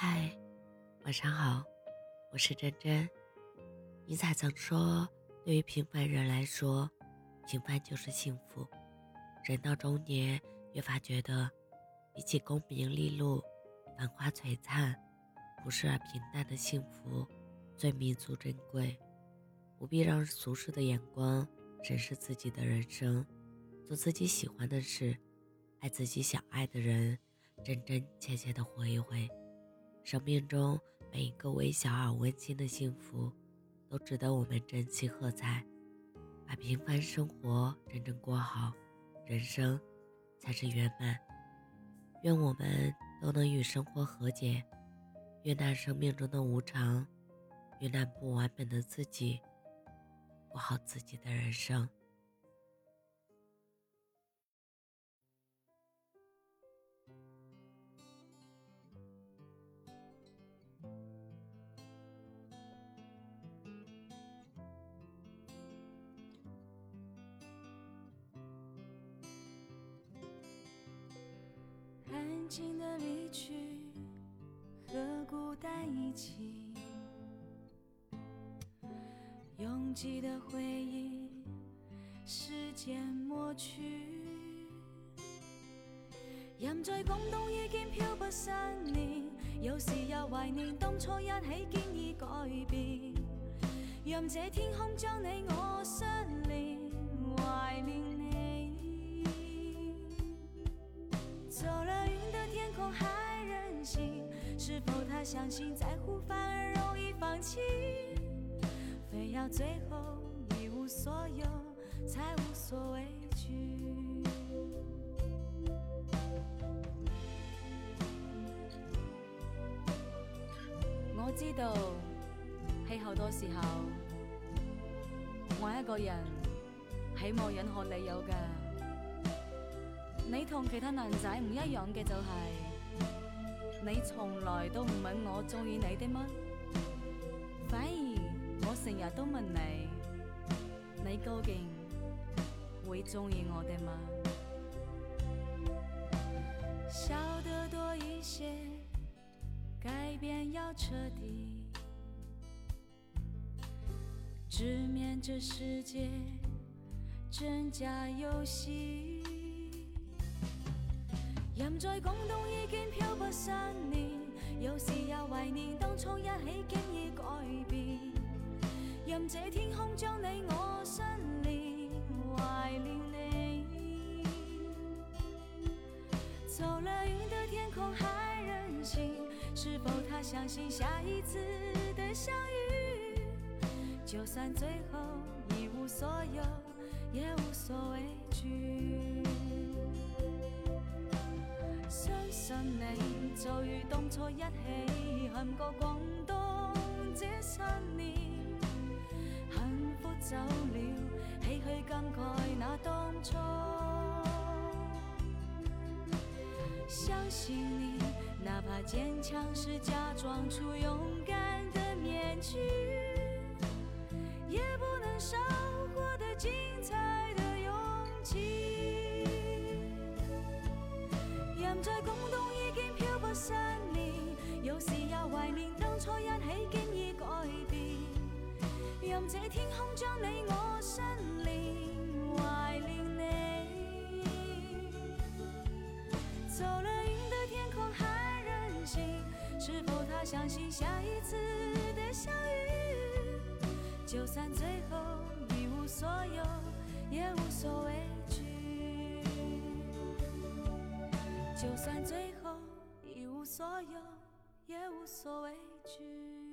嗨，晚上好，我是真真。尼采曾说：“对于平凡人来说，平凡就是幸福。”人到中年，越发觉得，比起功名利禄、繁华璀璨，不是平淡的幸福最弥足珍贵。不必让俗世的眼光审视自己的人生，做自己喜欢的事，爱自己想爱的人，真真切切的活一回。生命中每一个微小而温馨的幸福，都值得我们珍惜喝彩。把平凡生活真正过好，人生才是圆满。愿我们都能与生活和解，愿那生命中的无常，愿那不完美的自己，过好自己的人生。安静的离去，和孤单一起，拥挤的回忆，时间抹去。人在广东已经漂泊三年，有时也怀念当初一起坚毅改变，让这天空将你我相连。相信在乎反而容易放弃，非要最后一无所有才无所畏惧。我知道喺好多时候，我一个人系冇任何理由噶。你同其他男仔唔一样嘅，就系。你从来都唔问我中意你的吗？反而我成日都问你，你究竟会中意我的吗？笑得多一些，改变要彻底，直面这世界真假游戏。人在广东已经漂泊十年，有时也怀念当初一起经已改变。任这天空将你我相连，怀念你。走了云的天空还任性，是否他相信下一次的相遇？就算最后一无所有，也无所畏惧。相信你就如当初一起，行过广东这些年，幸福走了，唏嘘感慨那当初。相信你，哪怕坚强是假装出勇敢的面具，也不能少。怀念当初一起，经已改变。任这天空将你我相连，怀念你。走了云的天空还任性，是否他相信下一次的相遇？就算最后一无所有，也无所畏惧。就算最后一无所有。也无所畏惧。